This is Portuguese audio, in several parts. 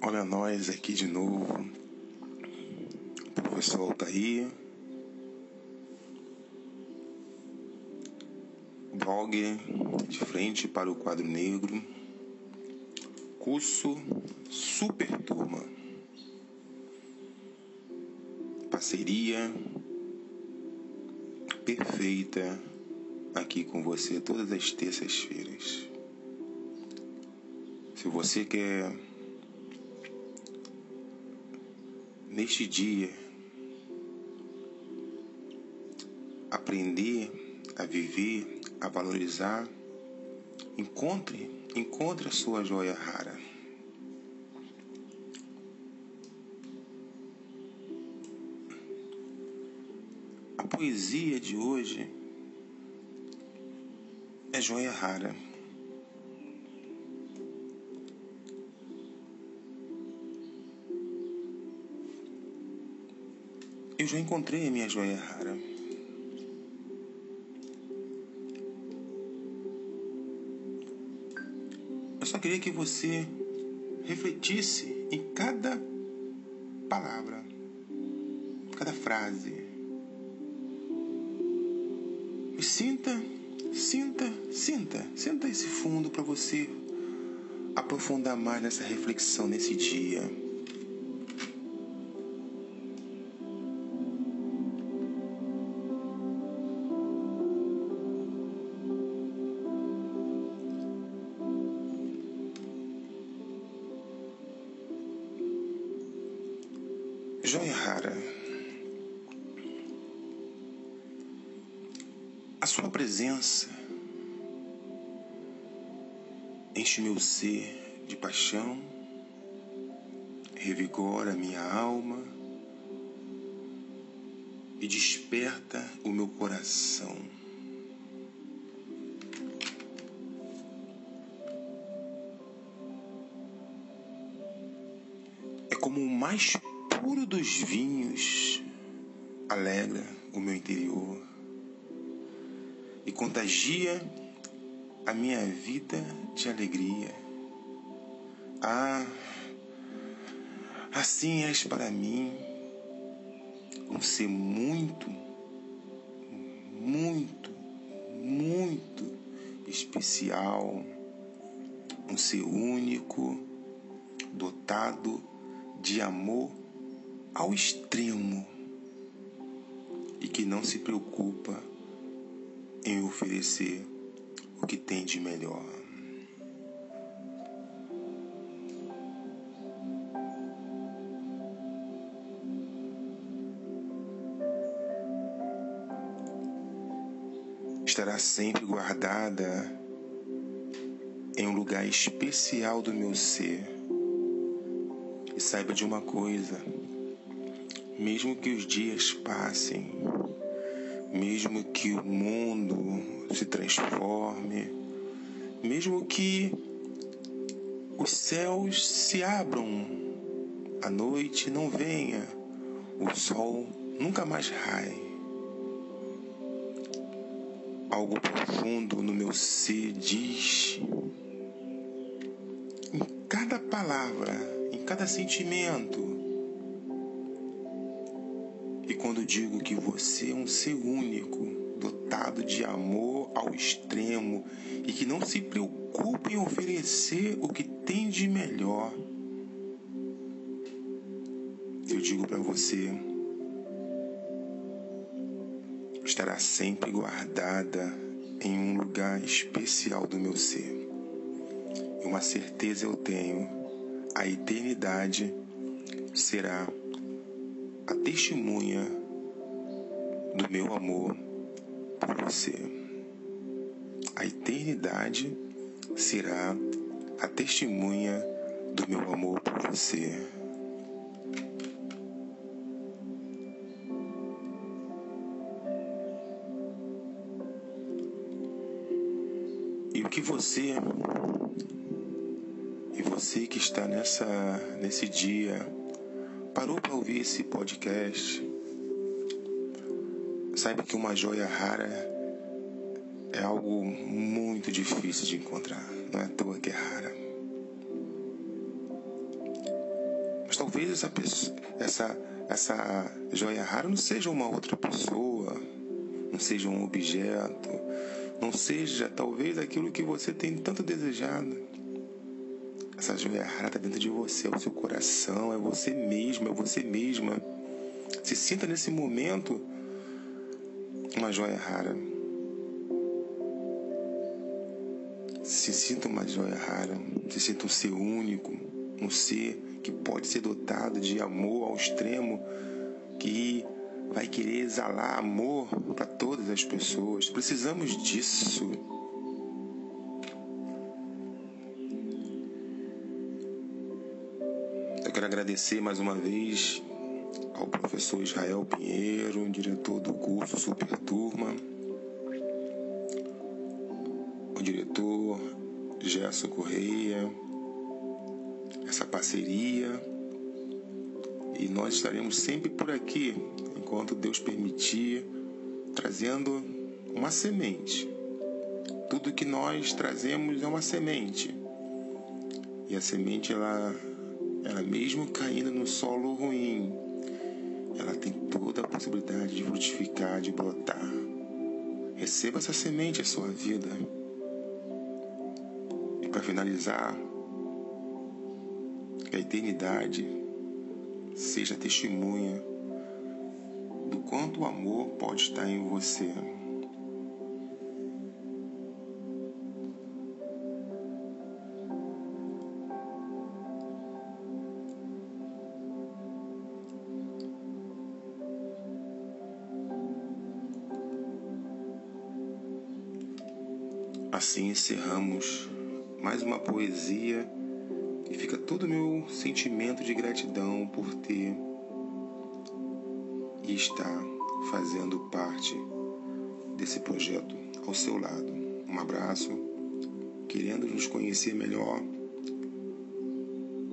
Olha nós aqui de novo, professor Altair, blog de frente para o quadro negro, curso Super Turma, parceria perfeita aqui com você todas as terças-feiras. Se você quer neste dia aprender a viver, a valorizar, encontre, encontre a sua joia rara. A poesia de hoje é joia rara. Eu já encontrei a minha joia rara. Eu só queria que você refletisse em cada palavra, cada frase. E sinta, sinta, sinta, sinta esse fundo para você aprofundar mais nessa reflexão nesse dia. Joia rara. A sua presença enche meu ser de paixão, revigora minha alma e desperta o meu coração. É como o mais puro dos vinhos alegra o meu interior e contagia a minha vida de alegria. Ah, assim és para mim um ser muito, muito, muito especial, um ser único, dotado de amor ao extremo e que não se preocupa em oferecer o que tem de melhor. Estará sempre guardada em um lugar especial do meu ser. E saiba de uma coisa: mesmo que os dias passem, mesmo que o mundo se transforme, mesmo que os céus se abram, a noite não venha, o sol nunca mais raie. Algo profundo no meu ser diz, em cada palavra, em cada sentimento, e quando digo que você é um ser único, dotado de amor ao extremo e que não se preocupa em oferecer o que tem de melhor, eu digo para você, estará sempre guardada em um lugar especial do meu ser. E uma certeza eu tenho: a eternidade será a testemunha do meu amor por você. A eternidade será a testemunha do meu amor por você. E o que você e você que está nessa nesse dia parou para ouvir esse podcast, saiba que uma joia rara é algo muito difícil de encontrar. Não é à toa que é rara. talvez essa pessoa, essa essa joia rara não seja uma outra pessoa, não seja um objeto, não seja talvez aquilo que você tem tanto desejado. Essa joia rara está dentro de você, é o seu coração, é você mesmo, é você mesma. Se sinta nesse momento uma joia rara. Se sinta uma joia rara, se sinta um ser único, um ser que pode ser dotado de amor ao extremo, que vai querer exalar amor para todas as pessoas. Precisamos disso. Agradecer mais uma vez ao professor Israel Pinheiro, diretor do curso Super Turma, o diretor Gerson Correia, essa parceria. E nós estaremos sempre por aqui, enquanto Deus permitir, trazendo uma semente. Tudo que nós trazemos é uma semente. E a semente, ela, ela mesmo caindo no solo ruim, ela tem toda a possibilidade de frutificar, de brotar. Receba essa semente em sua vida. E para finalizar, que a eternidade seja testemunha do quanto o amor pode estar em você. Assim encerramos mais uma poesia e fica todo o meu sentimento de gratidão por ter e estar fazendo parte desse projeto ao seu lado. Um abraço, querendo nos conhecer melhor,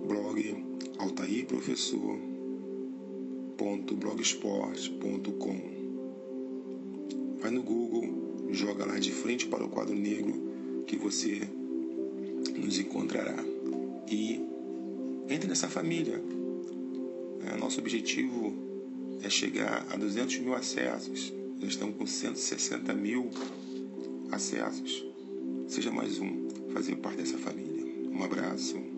blog altairprofessor.blogsport.com Vai no Google, joga lá de frente para o quadro negro que você nos encontrará e entre nessa família. É, nosso objetivo é chegar a 200 mil acessos. Já estamos com 160 mil acessos. Seja mais um, fazer parte dessa família. Um abraço.